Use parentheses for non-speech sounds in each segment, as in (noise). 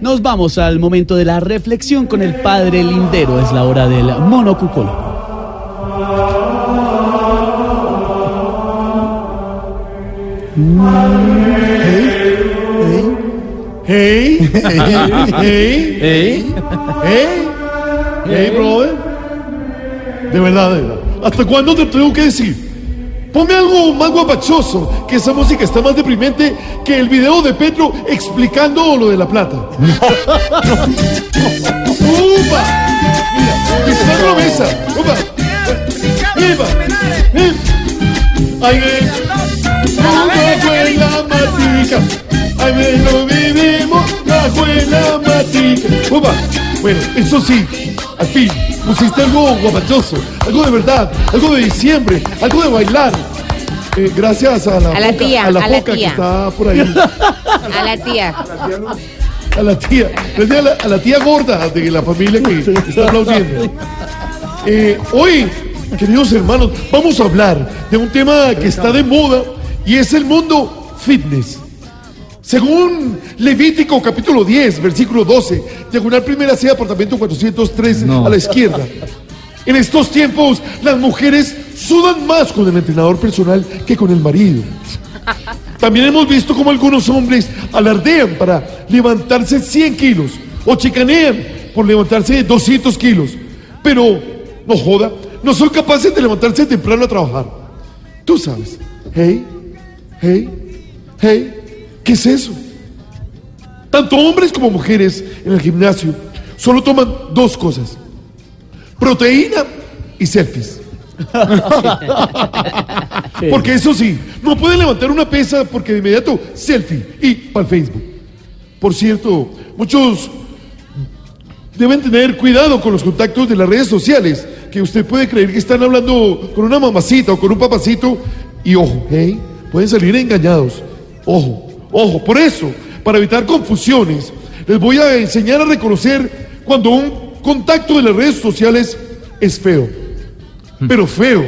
Nos vamos al momento de la reflexión con el padre Lindero. Es la hora del monocucólogo. Hey, hey, hey, hey, hey, hey, brother. De verdad, de verdad. ¿Hasta cuándo te tengo que decir? Ponme algo más guapachoso, que esa música está más deprimente que el video de Petro explicando lo de la plata. (laughs) ¡Upa! Mira, pisando la mesa. ¡Upa! ¡Viva! ¡Ay, en la matica! ¡Ay, ven, lo vivimos bajo en la matica! ¡Upa! Bueno, eso sí, al fin, pusiste algo guapachoso, algo de verdad, algo de diciembre, algo de bailar. Eh, gracias a la, A la tía, a la a la foca que tía. está por ahí. (laughs) A la tía. A la tía, gracias a la, a la tía gorda de la familia que está aplaudiendo. Eh, hoy, queridos hermanos, vamos a hablar de un tema que está de moda y es el mundo fitness. Según Levítico capítulo 10, versículo 12, diagonal primera C, apartamento 403 a la izquierda. En estos tiempos, las mujeres sudan más con el entrenador personal que con el marido. También hemos visto cómo algunos hombres alardean para levantarse 100 kilos o chicanean por levantarse 200 kilos. Pero, no joda, no son capaces de levantarse temprano a trabajar. Tú sabes. Hey, hey, hey, ¿qué es eso? Tanto hombres como mujeres en el gimnasio solo toman dos cosas. Proteína y selfies. (laughs) Porque eso sí, no pueden levantar una pesa porque de inmediato selfie y para Facebook. Por cierto, muchos deben tener cuidado con los contactos de las redes sociales, que usted puede creer que están hablando con una mamacita o con un papacito y ojo, hey, pueden salir engañados. Ojo, ojo, por eso, para evitar confusiones, les voy a enseñar a reconocer cuando un contacto de las redes sociales es feo, pero feo.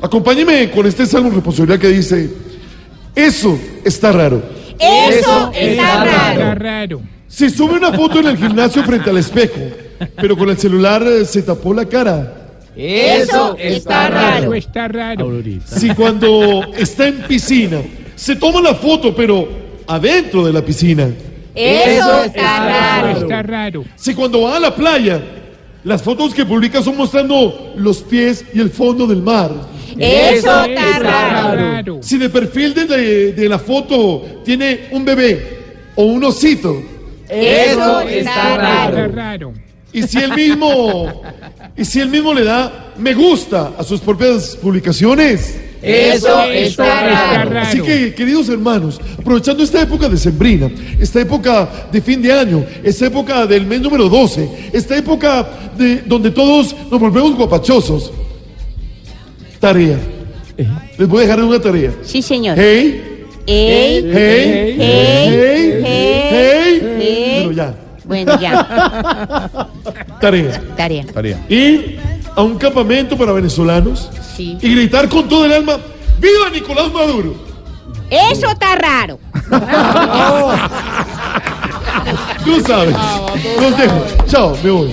Acompáñeme con este salmo responsabilidad que dice, eso está raro. Eso está raro. Si sube una foto en el gimnasio frente al espejo, pero con el celular eh, se tapó la cara. Eso está raro. Está raro. Si cuando está en piscina se toma la foto, pero adentro de la piscina. Eso está raro. Está raro. Si cuando va a la playa, las fotos que publica son mostrando los pies y el fondo del mar. Eso está raro. Si de perfil de, de- de la foto tiene un bebé o un osito. Eso está raro. Está raro. Y si él mismo, y si él mismo le da me gusta a sus propias publicaciones. Eso está raro. Así que, queridos hermanos, aprovechando esta época de sembrina, esta época de fin de año, esta época del mes número 12, esta época de, donde todos nos volvemos guapachosos, tarea. Les voy a dejar una tarea. Sí, señor. Hey, Ey, hey, hey, hey, hey. hey. Pero ya, Bueno, ya. tarea. Tarea. Ir a un campamento para venezolanos Sí. y gritar con todo el alma, ¡Viva Nicolás Maduro! Eso está raro. (laughs) Tú sabes. Los dejo. Chao, me voy.